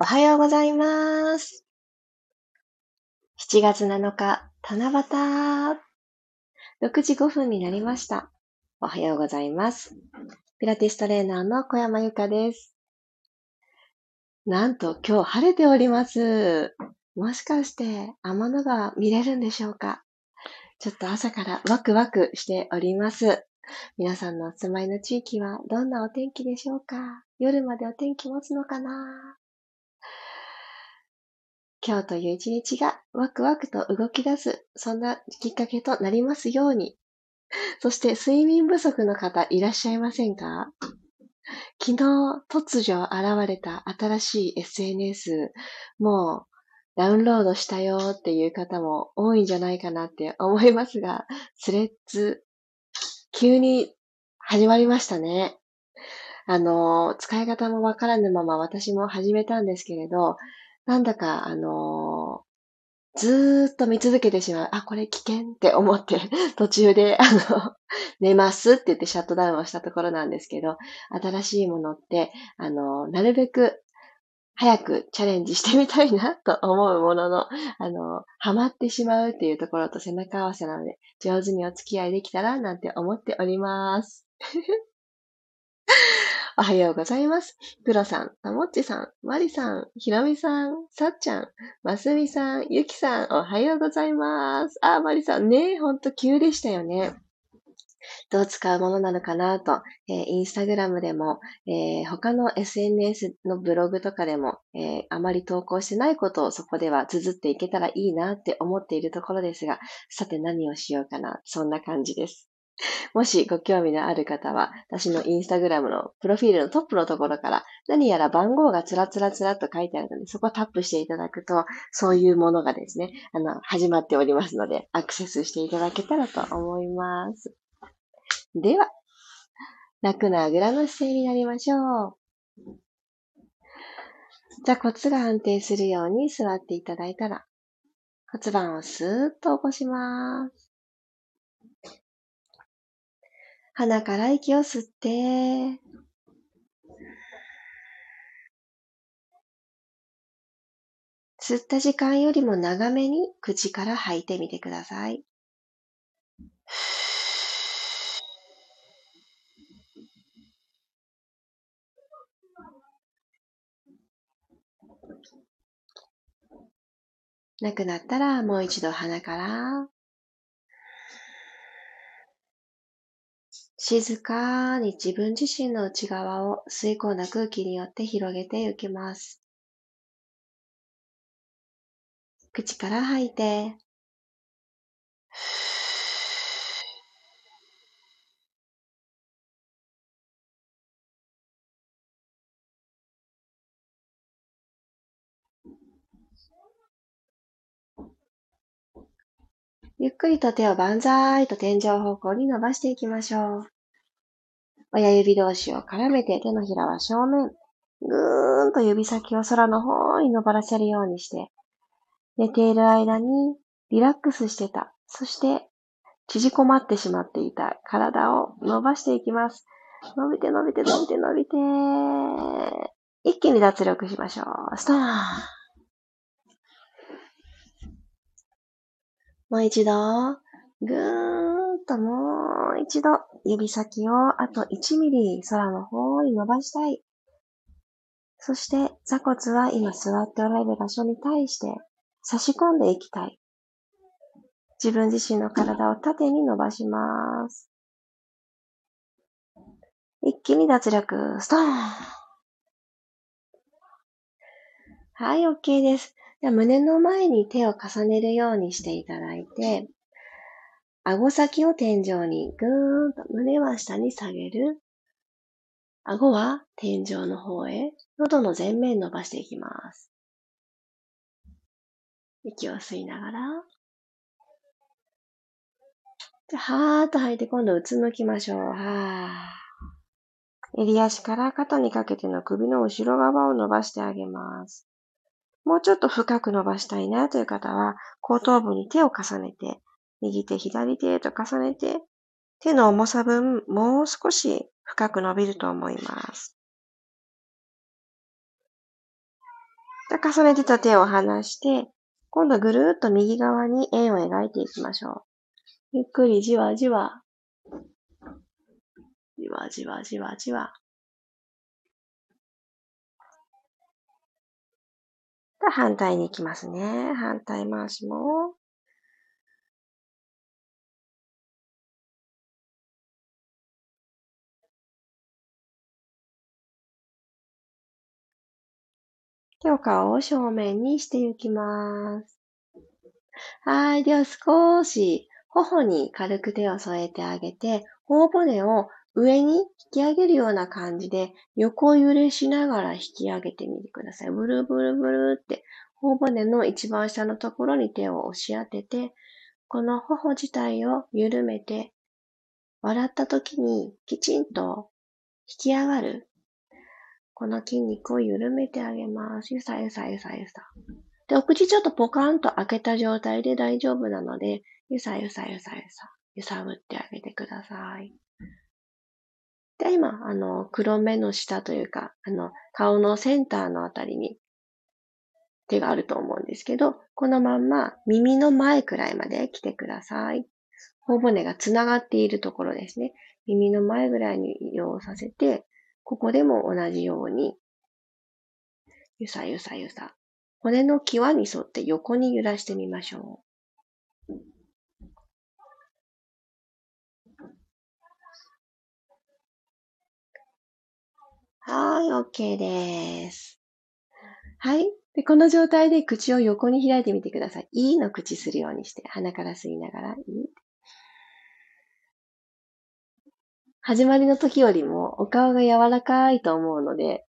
おはようございます。7月7日、七夕。6時5分になりました。おはようございます。ピラティストレーナーの小山由かです。なんと今日晴れております。もしかして天の川見れるんでしょうか？ちょっと朝からワクワクしております。皆さんのお住まいの地域はどんなお天気でしょうか？夜までお天気持つのかな？今日という一日がワクワクと動き出す、そんなきっかけとなりますように。そして睡眠不足の方いらっしゃいませんか？昨日突如現れた新しい SNS、もうダウンロードしたよっていう方も多いんじゃないかなって思いますが、スレッズ、急に始まりましたね。あの、使い方もわからぬまま私も始めたんですけれど、なんだか、あのー、ずーっと見続けてしまう。あ、これ危険って思って、途中で、あの、寝ますって言ってシャットダウンをしたところなんですけど、新しいものって、あのー、なるべく早くチャレンジしてみたいなと思うものの、あの、ハマってしまうっていうところと背中合わせなので、上手にお付き合いできたらなんて思っております。おはようございます。プロさん、たもっちさん、まりさん、ひろみさん、さっちゃん、ますみさん、ゆきさん、おはようございます。あ、まりさんね、ほんと急でしたよね。どう使うものなのかなと、えー、インスタグラムでも、えー、他の SNS のブログとかでも、えー、あまり投稿してないことをそこでは綴っていけたらいいなって思っているところですが、さて何をしようかな、そんな感じです。もしご興味のある方は、私のインスタグラムのプロフィールのトップのところから、何やら番号がつらつらつらと書いてあるので、そこをタップしていただくと、そういうものがですね、あの、始まっておりますので、アクセスしていただけたらと思います。では、楽なあぐらの姿勢になりましょう。座骨が安定するように座っていただいたら、骨盤をスーッと起こします。鼻から息を吸って、吸った時間よりも長めに口から吐いてみてください。なくなったらもう一度鼻から静かに自分自身の内側を吸い込んだ空気によって広げていきます。口から吐いて、ゆっくりと手を万歳と天井方向に伸ばしていきましょう。親指同士を絡めて手のひらは正面。ぐーんと指先を空の方に伸ばらせるようにして、寝ている間にリラックスしてた。そして縮こまってしまっていた体を伸ばしていきます。伸びて伸びて伸びて伸びて、一気に脱力しましょう。ストーンもう一度、ぐーんともう一度、指先をあと1ミリ空の方に伸ばしたい。そして、座骨は今座っておられる場所に対して差し込んでいきたい。自分自身の体を縦に伸ばします。一気に脱力、ストーンはい、OK です。で胸の前に手を重ねるようにしていただいて、顎先を天井にぐーんと胸は下に下げる。顎は天井の方へ、喉の前面伸ばしていきます。息を吸いながら、はーっと吐いて今度うつむきましょう。はー。襟足から肩にかけての首の後ろ側を伸ばしてあげます。もうちょっと深く伸ばしたいなという方は、後頭部に手を重ねて、右手、左手と重ねて、手の重さ分、もう少し深く伸びると思います。重ねてた手を離して、今度ぐるーっと右側に円を描いていきましょう。ゆっくりじわじわ。じわじわじわじわ。反対に行きますね。反対回しも。では顔を正面にしていきます。はい。では少し頬に軽く手を添えてあげて、頬骨を上に引き上げるような感じで横揺れしながら引き上げてみてください。ブルブルブルって頬骨の一番下のところに手を押し当てて、この頬自体を緩めて、笑った時にきちんと引き上がるこの筋肉を緩めてあげます。ゆさゆさゆさゆさ。で、お口ちょっとポカンと開けた状態で大丈夫なので、ゆさゆさゆさゆさ、揺さぶってあげてください。で、今、あの、黒目の下というか、あの、顔のセンターのあたりに手があると思うんですけど、このまんま耳の前くらいまで来てください。頬骨がつながっているところですね。耳の前ぐらいに移動させて、ここでも同じように、ゆさゆさゆさ。骨の際に沿って横に揺らしてみましょう。はい、OK です。はい。で、この状態で口を横に開いてみてください。いいの口するようにして、鼻から吸いながら、いい。始まりの時よりもお顔が柔らかいと思うので、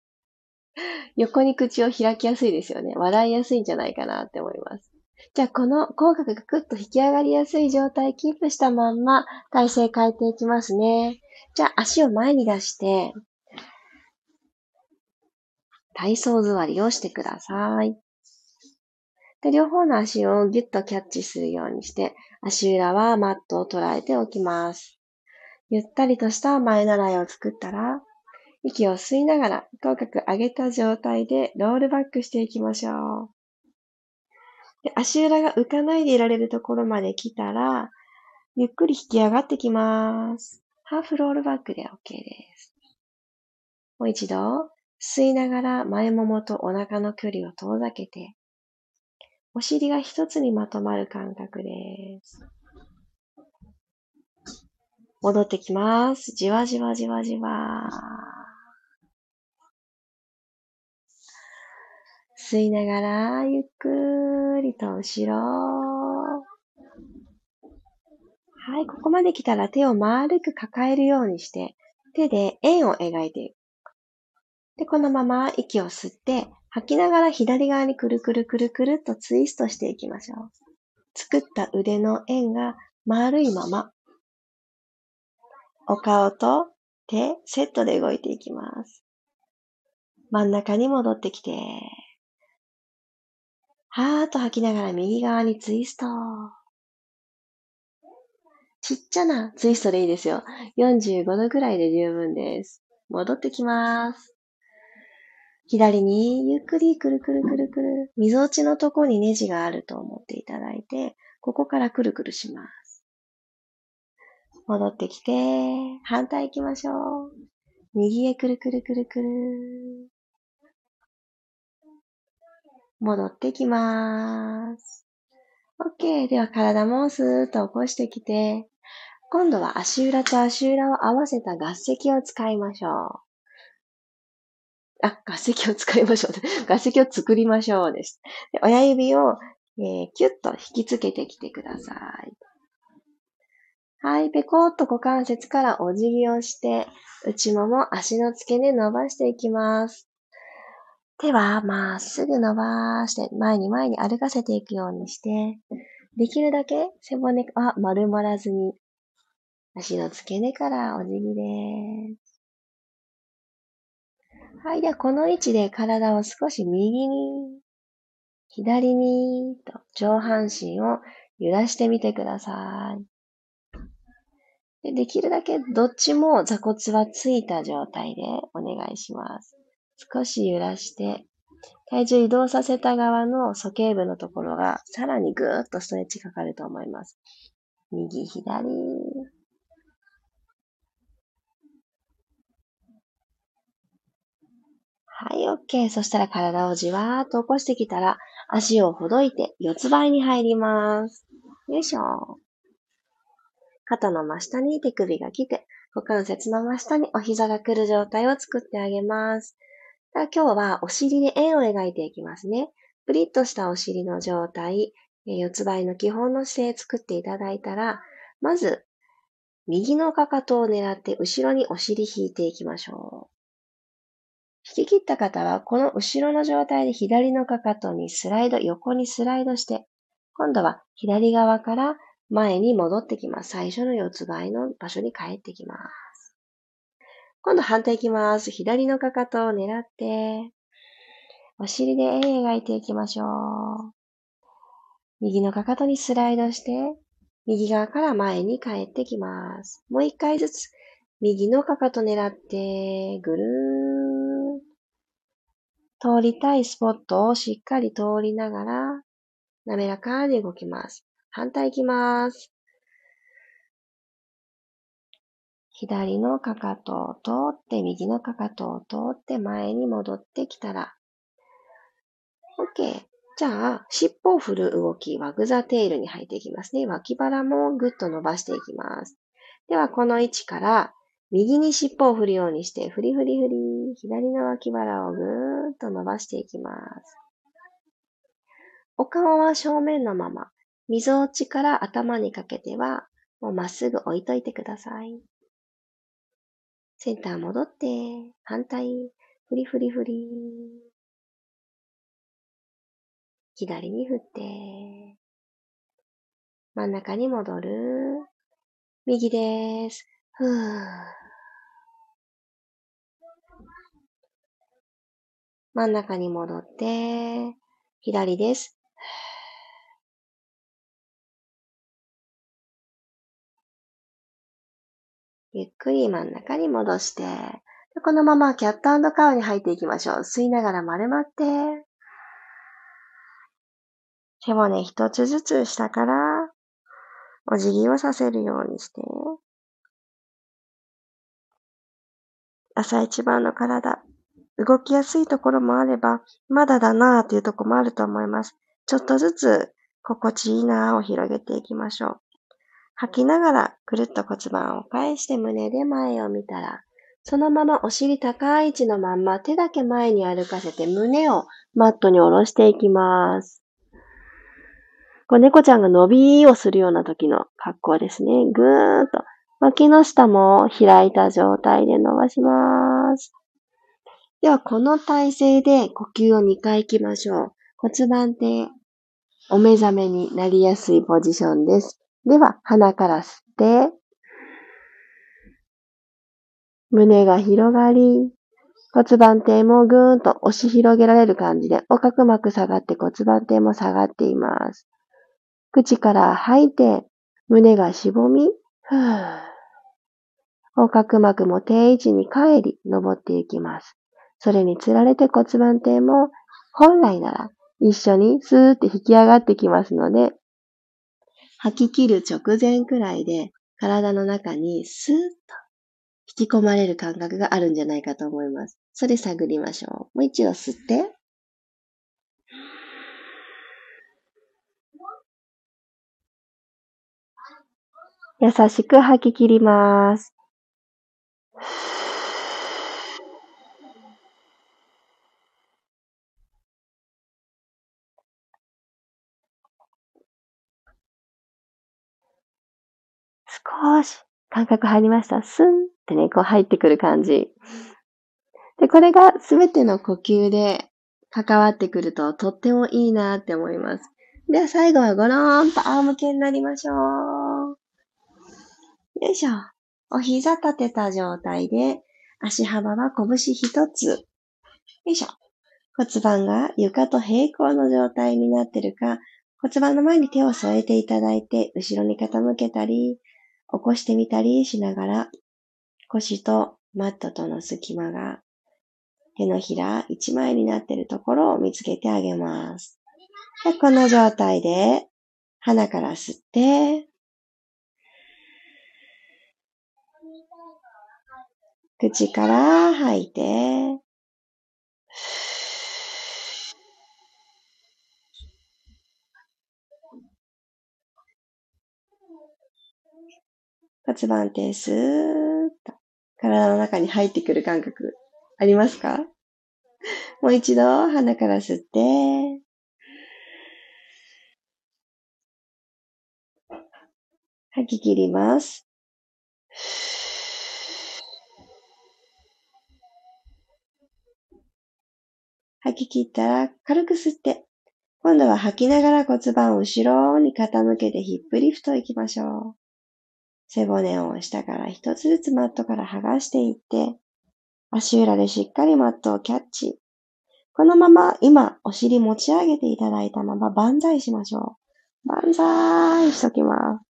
横に口を開きやすいですよね。笑いやすいんじゃないかなって思います。じゃあ、この口角がぐっと引き上がりやすい状態キープしたまんま体勢変えていきますね。じゃあ、足を前に出して、体操座りをしてください。で、両方の足をギュッとキャッチするようにして、足裏はマットを捉えておきます。ゆったりとした前習いを作ったら、息を吸いながら口角上げた状態でロールバックしていきましょう。で足裏が浮かないでいられるところまで来たら、ゆっくり引き上がってきます。ハーフロールバックで OK です。もう一度、吸いながら前ももとお腹の距離を遠ざけて、お尻が一つにまとまる感覚です。戻ってきます。じわじわじわじわ。吸いながら、ゆっくりと後ろ。はい、ここまで来たら手を丸く抱えるようにして、手で円を描いていく。で、このまま息を吸って、吐きながら左側にくるくるくるくるっとツイストしていきましょう。作った腕の円が丸いままお顔と手、セットで動いていきます。真ん中に戻ってきて、はーっと吐きながら右側にツイスト。ちっちゃなツイストでいいですよ。45度くらいで十分です。戻ってきます。左にゆっくりくるくるくるくる。溝落ちのとこにネジがあると思っていただいて、ここからくるくるします。戻ってきて、反対行きましょう。右へくるくるくるくる。戻ってきまーす。OK。では体もスーッと起こしてきて、今度は足裏と足裏を合わせた合石を使いましょう。あ、合石を使いましょう、合石を作りましょうです。で親指を、えー、キュッと引きつけてきてください。はい、ペコッと股関節からお辞儀をして、内もも足の付け根伸ばしていきます。手はまっすぐ伸ばして、前に前に歩かせていくようにして、できるだけ背骨は丸まらずに、足の付け根からお辞儀です。はい、ではこの位置で体を少し右に、左にと上半身を揺らしてみてください。でできるだけどっちも座骨はついた状態でお願いします。少し揺らして、体重移動させた側の鼠径部のところがさらにぐーっとストレッチかかると思います。右、左。はい、OK。そしたら体をじわーっと起こしてきたら、足をほどいて四つ倍に入ります。よいしょ。肩の真下に手首が来て、股関節の真下にお膝が来る状態を作ってあげます。今日はお尻で円を描いていきますね。プリッとしたお尻の状態、四つ倍の基本の姿勢作っていただいたら、まず、右のかかとを狙って後ろにお尻引いていきましょう。引き切った方は、この後ろの状態で左のかかとにスライド、横にスライドして、今度は左側から前に戻ってきます。最初の四つ倍の場所に帰ってきます。今度反対いきます。左のかかとを狙って、お尻で円描いていきましょう。右のかかとにスライドして、右側から前に帰ってきます。もう一回ずつ、右のかかと狙って、ぐるーん。通りたいスポットをしっかり通りながら、滑らかに動きます。反対いきます。左のかかとを通って、右のかかとを通って前に戻ってきたら、OK。じゃあ、尻尾を振る動き、ワグザテールに入っていきますね。脇腹もぐっと伸ばしていきます。では、この位置から、右に尻尾を振るようにして、フリフリフリ、左の脇腹をぐーっと伸ばしていきます。お顔は正面のまま、溝落ちから頭にかけては、もうまっすぐ置いといてください。センター戻って、反対、フリフリフリ。左に振って、真ん中に戻る。右です。ふー。真ん中に戻って、左です。ゆっくり真ん中に戻して、このままキャットカウに入っていきましょう。吸いながら丸まって、手もね、一つずつ下からお辞儀をさせるようにして、朝一番の体、動きやすいところもあれば、まだだなぁというところもあると思います。ちょっとずつ心地いいなぁを広げていきましょう。吐きながらくるっと骨盤を返して胸で前を見たら、そのままお尻高い位置のまんま手だけ前に歩かせて胸をマットに下ろしていきます。こう猫ちゃんが伸びをするような時の格好ですね。ぐーっと。脇の下も開いた状態で伸ばします。では、この体勢で呼吸を2回行きましょう。骨盤ってお目覚めになりやすいポジションです。では、鼻から吸って、胸が広がり、骨盤底もぐーんと押し広げられる感じで、横隔膜下がって骨盤底も下がっています。口から吐いて、胸がしぼみ、ふぅ。横隔膜も定位置に帰り、登っていきます。それにつられて骨盤底も、本来なら一緒にスーって引き上がってきますので、吐き切る直前くらいで体の中にスーッと引き込まれる感覚があるんじゃないかと思います。それ探りましょう。もう一度吸って、優しく吐き切ります。少し感覚入りました。スンってね、こう入ってくる感じ。で、これがすべての呼吸で関わってくるととってもいいなって思います。では最後はゴローンと仰向けになりましょう。よいしょ。お膝立てた状態で、足幅は拳一つ。よいしょ。骨盤が床と平行の状態になってるか、骨盤の前に手を添えていただいて、後ろに傾けたり、起こしてみたりしながら、腰とマットとの隙間が手のひら一枚になっているところを見つけてあげます。でこの状態で鼻から吸って、口から吐いて、骨盤底スーッと体の中に入ってくる感覚ありますか？もう一度鼻から吸って、吐き切ります。吐き切ったら軽く吸って、今度は吐きながら骨盤を後ろに傾けてヒップリフトいきましょう。背骨を下から一つずつマットから剥がしていって、足裏でしっかりマットをキャッチ。このまま今お尻持ち上げていただいたまま万歳しましょう。万歳しときます。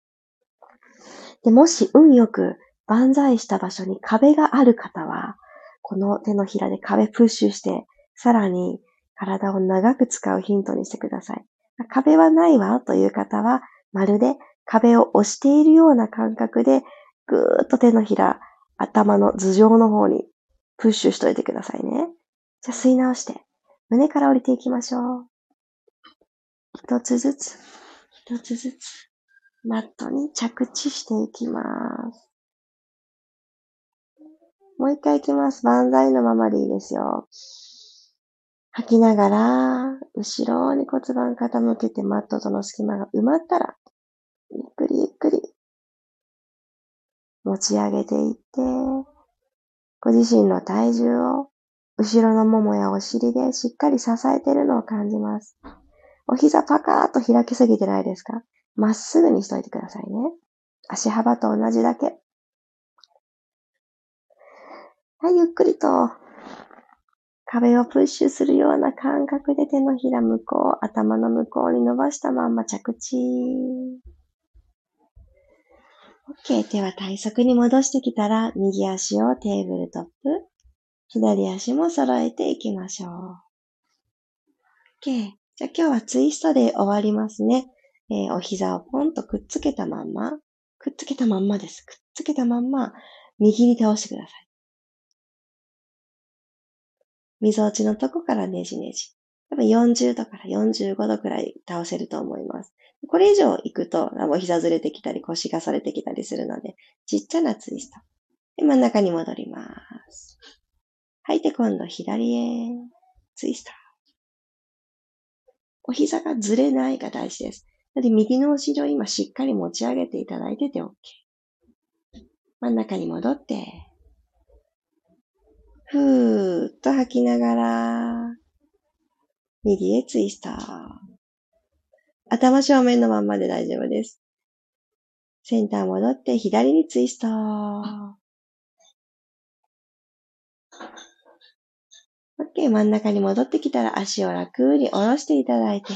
で、もし運よく万歳した場所に壁がある方は、この手のひらで壁プッシュして、さらに体を長く使うヒントにしてください。壁はないわという方は、まるで壁を押しているような感覚で、ぐーっと手のひら、頭の頭上の方にプッシュしといてくださいね。じゃあ吸い直して、胸から降りていきましょう。一つずつ、一つずつ、マットに着地していきます。もう一回いきます。万歳のままでいいですよ。吐きながら、後ろに骨盤傾けてマットとの隙間が埋まったら、ゆっくりゆっくり持ち上げていって、ご自身の体重を後ろのももやお尻でしっかり支えているのを感じます。お膝パカーっと開きすぎてないですか？まっすぐにしといてくださいね。足幅と同じだけ。はい、ゆっくりと壁をプッシュするような感覚で手のひら向こう、頭の向こうに伸ばしたまんま着地。OK。手は体側に戻してきたら、右足をテーブルトップ、左足も揃えていきましょう。OK。じゃあ今日はツイストで終わりますね。えー、お膝をポンとくっつけたまんま、くっつけたまんまです。くっつけたまんま、右に倒してください。溝落ちのとこからねじねじ。多分40度から45度くらい倒せると思います。これ以上行くと、もう膝ずれてきたり腰がされてきたりするので、ちっちゃなツイスト。で、真ん中に戻ります。吐いて今度左へ。ツイスト。お膝がずれないが大事です。なので、右のお尻を今しっかり持ち上げていただいてて OK。真ん中に戻って、ふーっと吐きながら、右へツイスト。頭正面のまんまで大丈夫です。センター戻って左にツイスト。OK。真ん中に戻ってきたら足を楽に下ろしていただいて。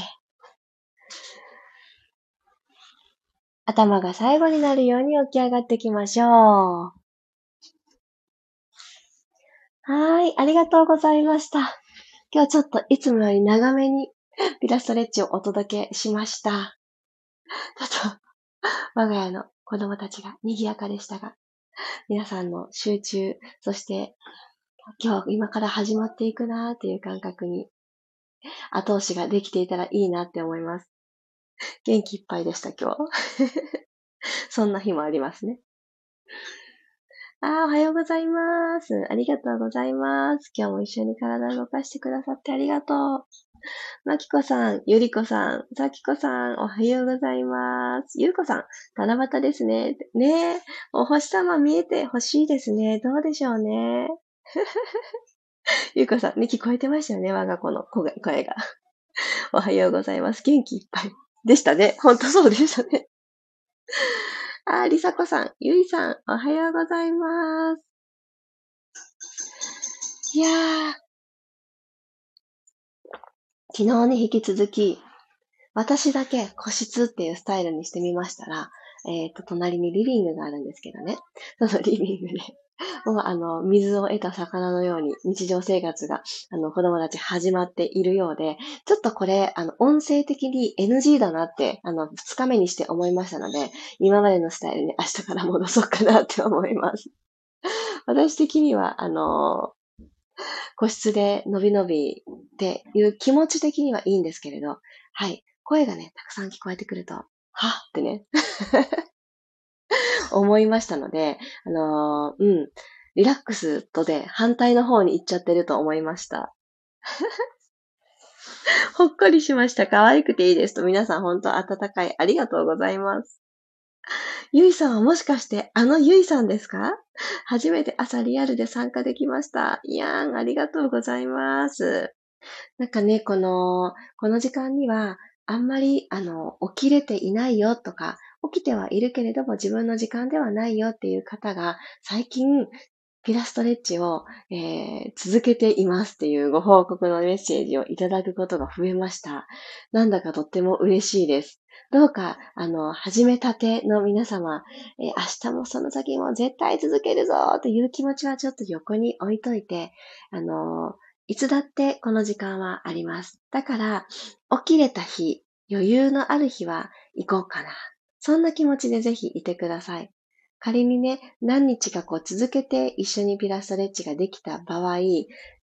頭が最後になるように起き上がっていきましょう。はい。ありがとうございました。今日ちょっといつもより長めに ピラストレッチをお届けしました。ちょっと、我が家の子供たちが賑やかでしたが、皆さんの集中、そして今日、今から始まっていくなーっていう感覚に後押しができていたらいいなって思います。元気いっぱいでした、今日。そんな日もありますね。あおはようございます。ありがとうございます。今日も一緒に体を動かしてくださってありがとう。まきこさん、ゆりこさん、さきこさん、おはようございます。ゆうこさん、七夕ですね。ねえ、お星様見えてほしいですね。どうでしょうね。ゆうこさん、ね、聞こえてましたよね。我が子の声が。おはようございます。元気いっぱい。でしたね。ほんとそうでしたね。あ、りさこさん、ゆいさん、おはようございます。いやー、昨日に引き続き、私だけ個室っていうスタイルにしてみましたら、えっ、ー、と、隣にリビングがあるんですけどね。そのリビングで もうあの、水を得た魚のように日常生活が、あの、子供たち始まっているようで、ちょっとこれ、あの、音声的に NG だなって、あの、二日目にして思いましたので、今までのスタイルに明日から戻そうかなって思います。私的には、あの、個室で伸び伸びっていう気持ち的にはいいんですけれど、はい。声がね、たくさん聞こえてくると、はっってね 思いましたので、あのー、うん、リラックスとで反対の方に行っちゃってると思いました。ほっこりしました。可愛くていいですと。皆さん本当温かい。ありがとうございます。ゆいさんはもしかしてあのゆいさんですか？初めて朝リアルで参加できました。いやーん、ありがとうございます。なんかね、この、この時間には、あんまり、あの、起きれていないよとか、起きてはいるけれども自分の時間ではないよっていう方が、最近、ピラストレッチを、えー、続けていますっていうご報告のメッセージをいただくことが増えました。なんだかとっても嬉しいです。どうか、あの、始めたての皆様、えー、明日もその先も絶対続けるぞという気持ちはちょっと横に置いといて、あの、いつだってこの時間はあります。だから、起きれた日、余裕のある日は行こうかな。そんな気持ちでぜひいてください。仮にね、何日かこう続けて一緒にピラストレッチができた場合、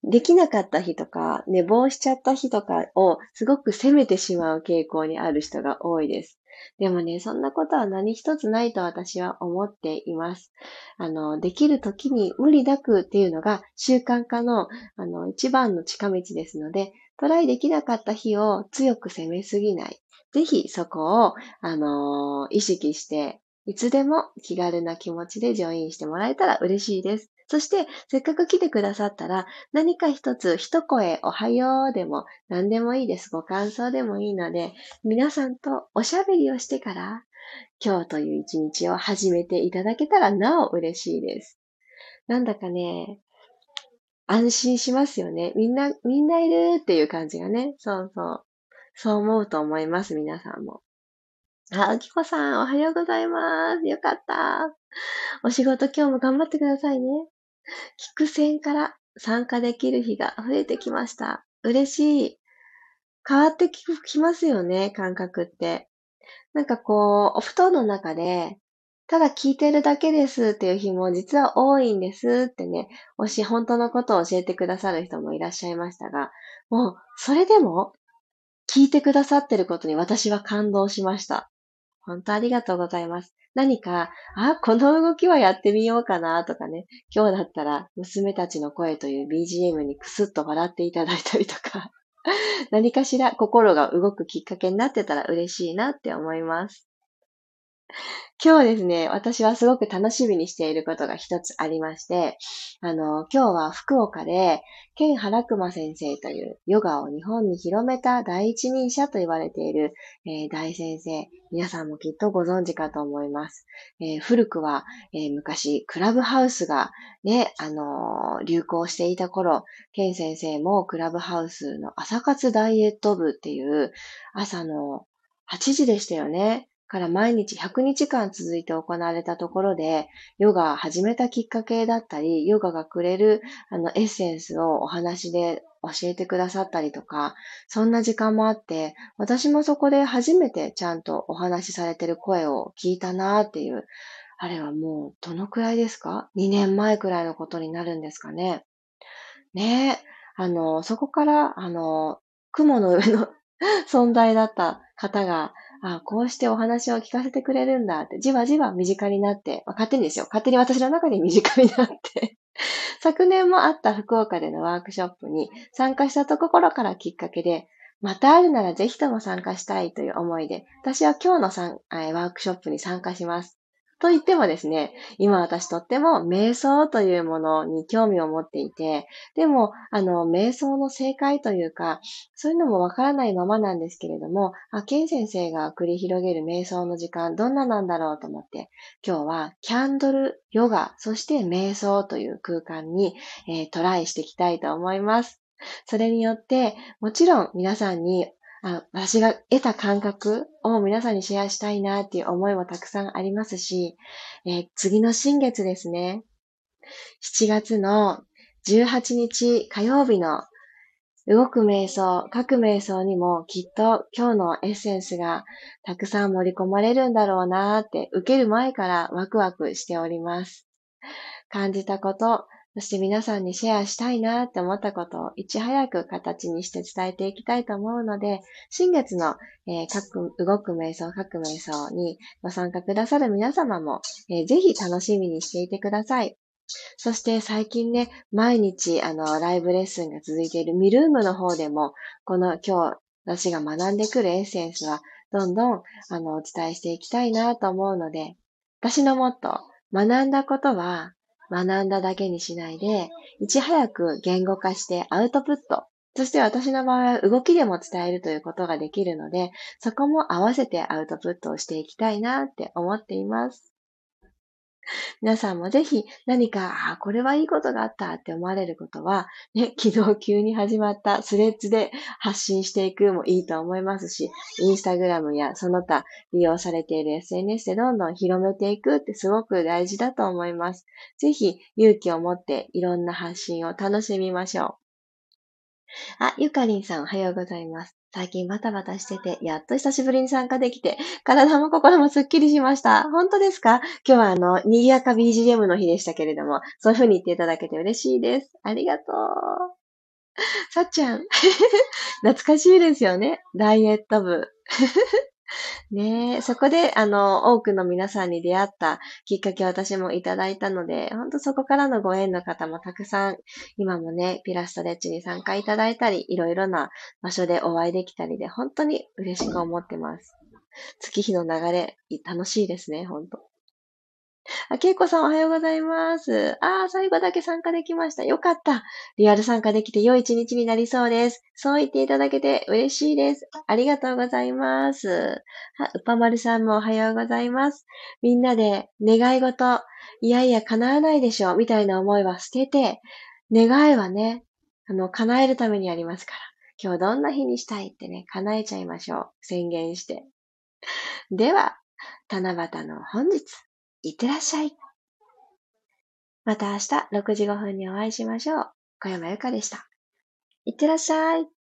できなかった日とか、寝坊しちゃった日とかをすごく責めてしまう傾向にある人が多いです。でもね、そんなことは何一つないと私は思っています。あの、できる時に無理なくっていうのが習慣化のあの一番の近道ですので、トライできなかった日を強く責めすぎない。ぜひそこを、あの意識していつでも気軽な気持ちでジョインしてもらえたら嬉しいです。そして、せっかく来てくださったら、何か一つ、一声、おはようでも、何でもいいです。ご感想でもいいので、皆さんとおしゃべりをしてから、今日という一日を始めていただけたらなお嬉しいです。なんだかね、安心しますよね。みんな、みんないるっていう感じがね。そうそう。そう思うと思います、皆さんも。あ、あきこさん、おはようございます。よかった。お仕事今日も頑張ってくださいね。菊線から参加できる日が増えてきました。嬉しい。変わってきますよね、感覚って。なんかこう、お布団の中で、ただ聞いてるだけですっていう日も実は多いんですってね、もし本当のことを教えてくださる人もいらっしゃいましたが、もう、それでも聞いてくださってることに私は感動しました。本当ありがとうございます。何か、あ、この動きはやってみようかなとかね、今日だったら娘たちの声という BGM にクスッと笑っていただいたりとか、何かしら心が動くきっかけになってたら嬉しいなって思います。今日ですね、私はすごく楽しみにしていることが一つありまして、あの、今日は福岡で、ケン・ハラクマ先生というヨガを日本に広めた第一人者と言われている、えー、大先生、皆さんもきっとご存知かと思います。えー、古くは、えー、昔、クラブハウスがね、あの流行していた頃、ケン先生もクラブハウスの朝活ダイエット部っていう朝の8時でしたよね。から毎日100日間続いて行われたところで、ヨガ始めたきっかけだったり、ヨガがくれるあのエッセンスをお話で教えてくださったりとか、そんな時間もあって、私もそこで初めてちゃんとお話しされてる声を聞いたなっていう、あれはもうどのくらいですか ?2 年前くらいのことになるんですかね。ねえ、あの、そこから、あの、雲の上の 存在だった方が、あこうしてお話を聞かせてくれるんだって、じわじわ身近になって、まあ、勝手にですよ。勝手に私の中で身近になって 昨年もあった福岡でのワークショップに参加したところからきっかけで、またあるならぜひとも参加したいという思いで、私は今日のワークショップに参加します。と言ってもですね、今私とっても瞑想というものに興味を持っていて、でも、あの、瞑想の正解というか、そういうのもわからないままなんですけれども、あ、ケン先生が繰り広げる瞑想の時間、どんななんだろうと思って、今日はキャンドル、ヨガ、そして瞑想という空間に、えー、トライしていきたいと思います。それによって、もちろん皆さんにあ私が得た感覚を皆さんにシェアしたいなっていう思いもたくさんありますし、えー、次の新月ですね。7月の18日火曜日の動く瞑想、各瞑想にもきっと今日のエッセンスがたくさん盛り込まれるんだろうなって受ける前からワクワクしております。感じたこと、そして皆さんにシェアしたいなって思ったことをいち早く形にして伝えていきたいと思うので、新月の、えー、各動く瞑想、各瞑想にご参加くださる皆様も、えー、ぜひ楽しみにしていてください。そして最近ね、毎日あのライブレッスンが続いているミルームの方でも、この今日私が学んでくるエッセンスはどんどんあのお伝えしていきたいなと思うので、私のもっと学んだことは学んだだけにしないで、いち早く言語化してアウトプット。そして私の場合は動きでも伝えるということができるので、そこも合わせてアウトプットをしていきたいなって思っています。皆さんもぜひ何か、あ、これはいいことがあったって思われることは、ね、昨日急に始まったスレッズで発信していくもいいと思いますし、インスタグラムやその他利用されている SNS でどんどん広めていくってすごく大事だと思います。ぜひ勇気を持っていろんな発信を楽しみましょう。あ、ゆかりんさんおはようございます。最近バタバタしてて、やっと久しぶりに参加できて、体も心もスッキリしました。本当ですか？今日はあの、賑やか BGM の日でしたけれども、そういう風に言っていただけて嬉しいです。ありがとう。さっちゃん。懐かしいですよね。ダイエット部。ねえ、そこで、あの、多くの皆さんに出会ったきっかけを私もいただいたので、本当そこからのご縁の方もたくさん、今もね、ピラストレッチに参加いただいたり、いろいろな場所でお会いできたりで、本当に嬉しく思ってます。月日の流れ、楽しいですね、本当あ、けいこさんおはようございます。ああ、最後だけ参加できました。よかった。リアル参加できて良い一日になりそうです。そう言っていただけて嬉しいです。ありがとうございます。は、うぱまるさんもおはようございます。みんなで願い事、いやいや叶わないでしょう、みたいな思いは捨てて、願いはね、あの、叶えるためにありますから。今日どんな日にしたいってね、叶えちゃいましょう。宣言して。では、七夕の本日。いってらっしゃい。また明日6時5分にお会いしましょう。小山由かでした。いってらっしゃい。